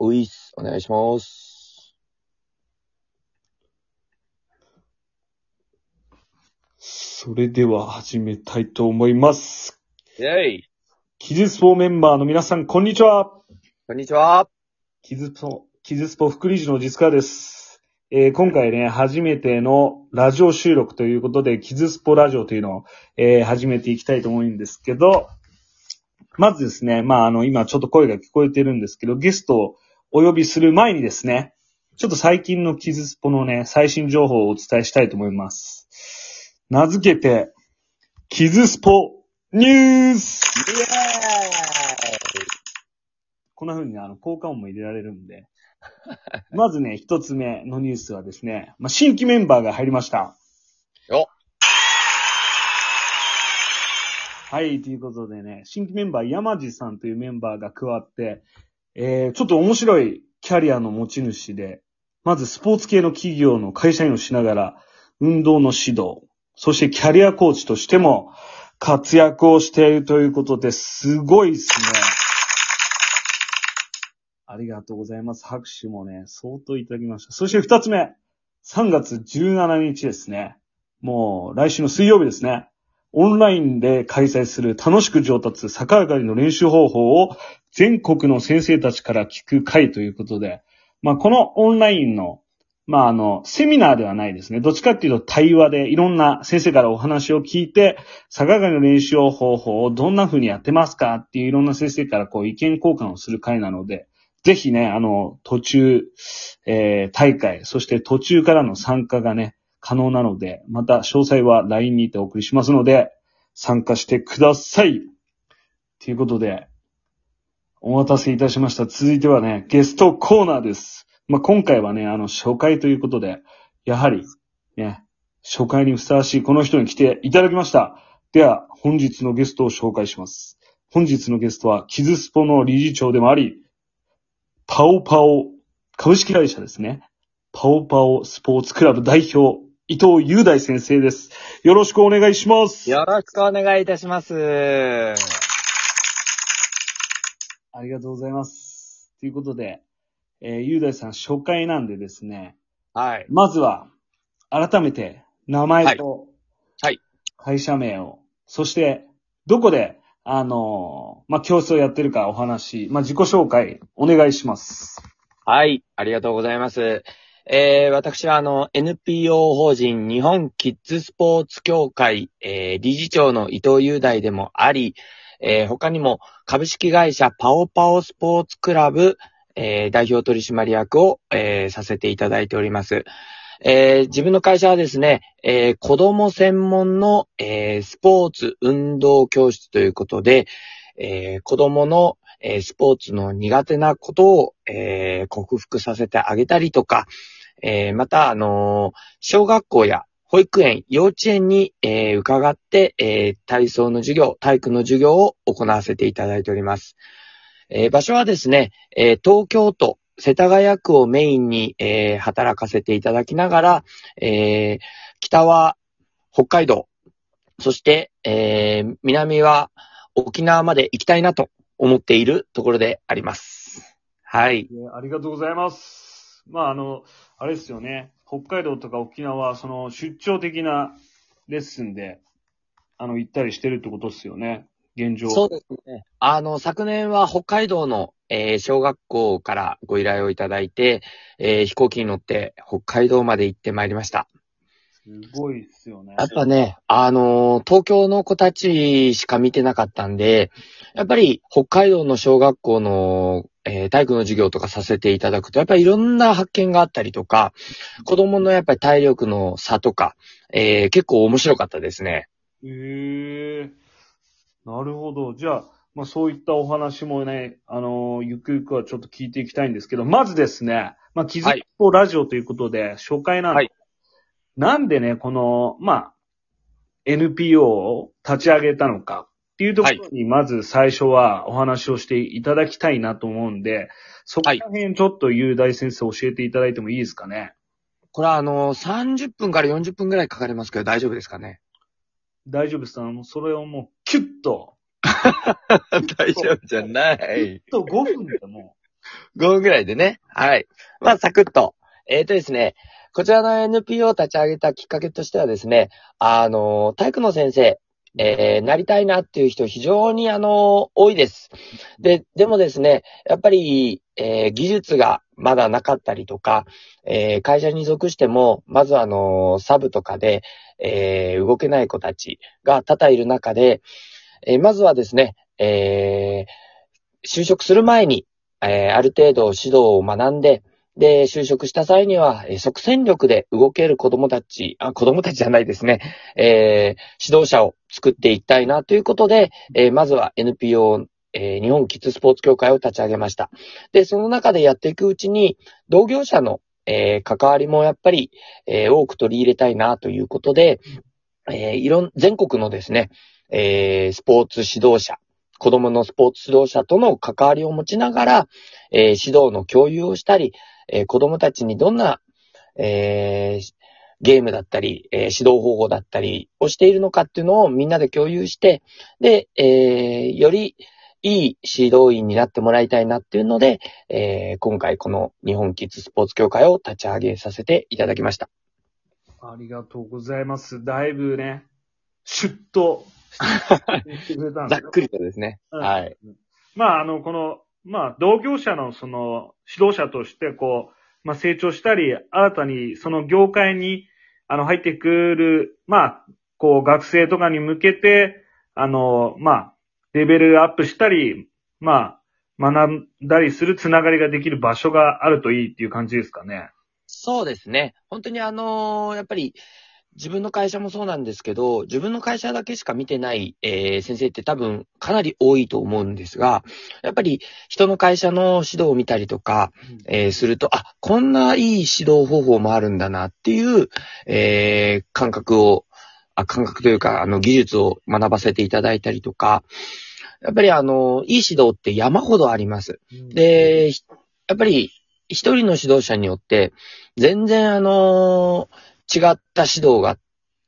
おいっす。お願いします。それでは始めたいと思います。イェイキズスポメンバーの皆さん、こんにちは。こんにちは。キズスポ、キズスポ副理事の実川です。えー今回ね、初めてのラジオ収録ということで、キズスポラジオというのを、えー始めていきたいと思うんですけど、まずですね、まあ、あの、今ちょっと声が聞こえてるんですけど、ゲストをお呼びする前にですね、ちょっと最近のキズスポのね、最新情報をお伝えしたいと思います。名付けて、キズスポニュースイェーこんな風にねあの、効果音も入れられるんで。まずね、一つ目のニュースはですね、まあ、新規メンバーが入りました。はい、ということでね、新規メンバー山地さんというメンバーが加わって、えー、ちょっと面白いキャリアの持ち主で、まずスポーツ系の企業の会社員をしながら、運動の指導、そしてキャリアコーチとしても活躍をしているということで、すごいですね。ありがとうございます。拍手もね、相当いただきました。そして二つ目。3月17日ですね。もう来週の水曜日ですね。オンラインで開催する楽しく上達逆上がりの練習方法を全国の先生たちから聞く会ということで、まあこのオンラインの、まああの、セミナーではないですね。どっちかっていうと対話でいろんな先生からお話を聞いて、逆上がりの練習方法をどんな風にやってますか？っていういろんな先生からこう意見交換をする会なので、ぜひね、あの、途中、えー大会、そして途中からの参加がね、可能なので、また詳細は LINE にてお送りしますので、参加してくださいということで、お待たせいたしました。続いてはね、ゲストコーナーです。まあ、今回はね、あの、初回ということで、やはり、ね、初回にふさわしいこの人に来ていただきました。では、本日のゲストを紹介します。本日のゲストは、キズスポの理事長でもあり、パオパオ株式会社ですね。パオパオスポーツクラブ代表、伊藤雄大先生です。よろしくお願いします。よろしくお願いいたします。ありがとうございます。ということで、えー、雄大さん初回なんでですね、はい。まずは、改めて、名前と、はいはい会社名を、そして、どこで、あのーまあ、教室をやってるかお話、まあ、自己紹介、お願いします。はい。ありがとうございます。えー、私はあの、NPO 法人日本キッズスポーツ協会、えー、理事長の伊藤雄大でもあり、えー、他にも株式会社パオパオスポーツクラブ、えー、代表取締役を、えー、させていただいております。えー、自分の会社はですね、えー、子供専門の、えー、スポーツ運動教室ということで、えー、子供のえースポーツの苦手なことを、えー克服させてあげたりとか、えーまた、あの小学校や保育園、幼稚園に、え伺って、え体操の授業、体育の授業を行わせていただいております。え場所はですね、え東京都世田谷区をメインに、え働かせていただきながら、え北は北海道、そして、え南は沖縄まで行きたいなと思っているところであります。はい。えーありがとうございます。まあ、あの、あれですよね。北海道とか沖縄、その、出張的なレッスンで、あの、行ったりしてるってことですよね。現状。そうですね。あの、昨年は北海道の、えー小学校からご依頼をいただいて、えー飛行機に乗って北海道まで行ってまいりました。すごいっすよね。やっぱね、あのー東京の子たちしか見てなかったんで、やっぱり北海道の小学校の、えー体育の授業とかさせていただくと、やっぱりいろんな発見があったりとか、子供のやっぱり体力の差とか、えー結構面白かったですね。へえなるほど。じゃあ、まあそういったお話もね、あのゆくゆくはちょっと聞いていきたいんですけど、まずですね、まあ、キズッポラジオということで、初回なんで、はいなんでね、この、まあ、NPO を立ち上げたのかっていうところに、まず最初はお話をしていただきたいなと思うんで、そこら辺ちょっと雄大先生教えていただいてもいいですかね？これはあのー30分から40分ぐらいかかりますけど大丈夫ですかね？大丈夫です。あの、それをもう、キュッと、大丈夫じゃなキュッい。と5分でも5分ぐらいでね。はい。まあ、サクッと。えっ、とですね、こちらの NPO を立ち上げたきっかけとしてはですね、あの、体育の先生、えーなりたいなっていう人非常にあの、多いです。で、でもですね、やっぱり、えー技術がまだなかったりとか、えー会社に属しても、まずあの、サブとかで、えー動けない子たちが多々いる中で、えーまずはですね、えー就職する前に、えーある程度指導を学んで、で、就職した際には、即戦力で動ける子供たち、あ、子供たちじゃないですね、えー指導者を作っていきたいなということで、えーまずは NPO、えー日本キッズスポーツ協会を立ち上げました。で、その中でやっていくうちに、同業者の、えー関わりもやっぱり、えー多く取り入れたいなということで、えーいろん、全国のですね、えスポーツ指導者、子供のスポーツ指導者との関わりを持ちながら、え指導の共有をしたり、えー子供たちにどんな、えーゲームだったり、えー指導方法だったりをしているのかっていうのをみんなで共有して、で、えーよりいい指導員になってもらいたいなっていうので、えー今回この日本キッズスポーツ協会を立ち上げさせていただきました。ありがとうございます。だいぶね、シュッとしてくれたんですよ ざっくりとですね。うんはい。まあ、あの、この、まあ、同業者のその、指導者として、こう、まあ、成長したり、新たにその業界に、あの、入ってくる、まあ、こう、学生とかに向けて、あの、まあ、レベルアップしたり、まあ、学んだりするつながりができる場所があるといいっていう感じですかね。そうですね。本当にあのーやっぱり、自分の会社もそうなんですけど、自分の会社だけしか見てない、えー先生って多分かなり多いと思うんですが、やっぱり人の会社の指導を見たりとか、えーすると、あ、こんないい指導方法もあるんだなっていう、えー感覚を、あ、感覚というか、あの、技術を学ばせていただいたりとか、やっぱりあの、いい指導って山ほどあります。で、ひやっぱり、一人の指導者によって、全然あの違った指導が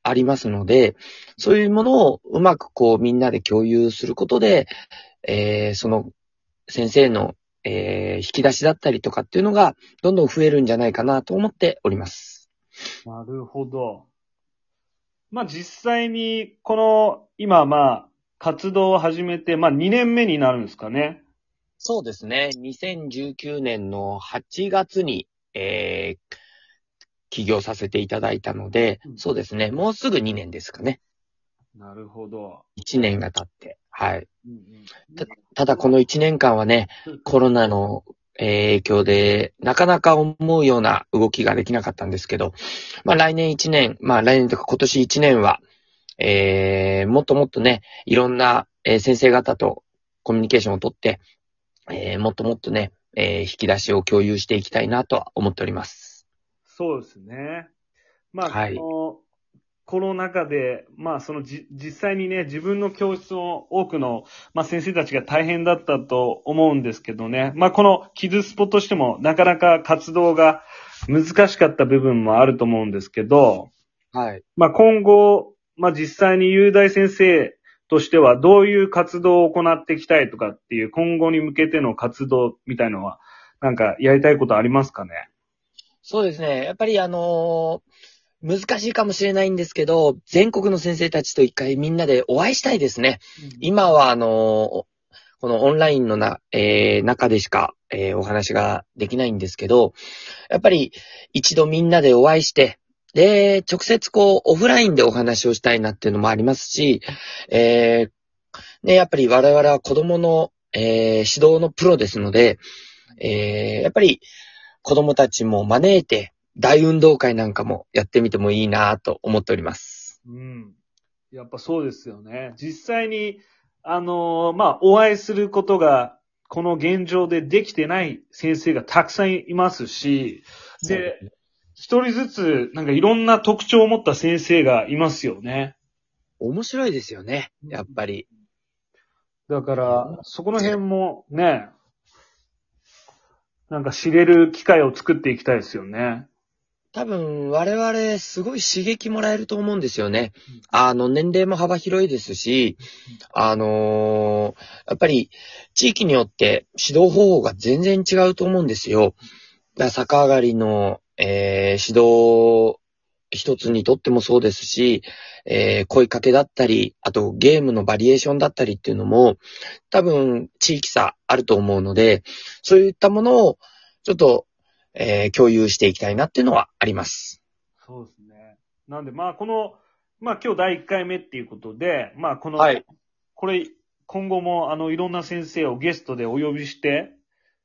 ありますので、そういうものをうまくこうみんなで共有することで、えーその先生の、えー引き出しだったりとかっていうのが、どんどん増えるんじゃないかなと思っております。なるほど。まあ実際に、この、今まあ、活動を始めて、まあ2年目になるんですかね。そうですね。2019年の8月に、えー起業させていただいたので、うんそうですね。もうすぐ2年ですかね。なるほど。1年が経って。はい。うんうんただこの1年間はね、コロナのえー影響で、なかなか思うような動きができなかったんですけど、まあ来年1年、まあ来年とか今年1年は、えー、もっともっとね、いろんな、えー先生方とコミュニケーションをとって、えー、もっともっとね、えー引き出しを共有していきたいなとは思っております。そうですね。まあ、はいこのコロナ禍で、まあ、そのじ、実際にね、自分の教室の多くの、まあ、先生たちが大変だったと思うんですけどね。まあ、このキズスポとしても、なかなか活動が難しかった部分もあると思うんですけど、はい。まあ、今後、まあ、実際に雄大先生としてはどういう活動を行っていきたいとかっていう今後に向けての活動みたいのは、なんかやりたいことありますかね？そうですね。やっぱりあのー難しいかもしれないんですけど、全国の先生たちと一回みんなでお会いしたいですね。今は、あのーこのオンラインのな、えー中でしか、えーお話ができないんですけど、やっぱり一度みんなでお会いして、で、直接こう、オフラインでお話をしたいなっていうのもありますし、えーね、やっぱり我々は子供の、えー指導のプロですので、えーやっぱり子供たちも招いて、大運動会なんかもやってみてもいいなと思っております。うん。やっぱそうですよね。実際に、あのーまあ、お会いすることが、この現状でできてない先生がたくさんいますし、で、一人ずつ、なんかいろんな特徴を持った先生がいますよね。面白いですよね、やっぱり。だから、そこの辺もね、なんか知れる機会を作っていきたいですよね。多分我々すごい刺激もらえると思うんですよね。あの、年齢も幅広いですし、あのーやっぱり地域によって指導方法が全然違うと思うんですよ。だから逆上がりの、えー指導一つにとってもそうですし、えー声かけだったり、あとゲームのバリエーションだったりっていうのも、多分地域差あると思うので、そういったものをちょっと、えー共有していきたいなっていうのはあります。そうですね。なんで、まあ、この、まあ、今日第1回目っていうことで、まあ、この、はいこれ、今後も、あの、いろんな先生をゲストでお呼びして、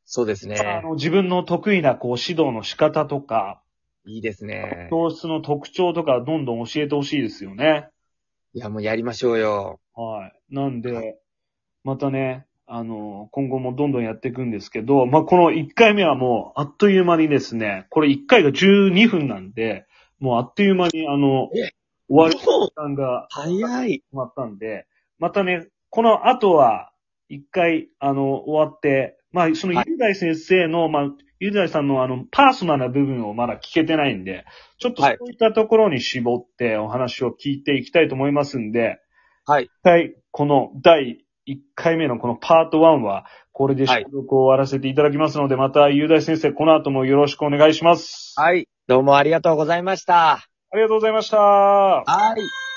そうですあね。の、自分の得意な、こう、指導の仕方とか、いいですね。教室の特徴とか、どんどん教えてほしいですよね。いや、もうやりましょうよ。はい。なんで、またね、あの、今後もどんどんやっていくんですけど、まあ、この1回目はもう、あっという間にですね、これ1回が12分なんで、もうあっという間に、あのえ、終わる時間が早い。決まったんで、またね、この後は、一回、あの、終わって、まあ、その、はいゆうだい先生の、まあ、ゆうだいさんのあの、パーソナルな部分をまだ聞けてないんで、ちょっとはいそういったところに絞ってお話を聞いていきたいと思いますんで、はい。一回、この第1回目のこのパート1は、これで収録を終わらせていただきますので、また、ゆうだい先生、この後もよろしくお願いします。はい。どうもありがとうございました。ありがとうございました。はい。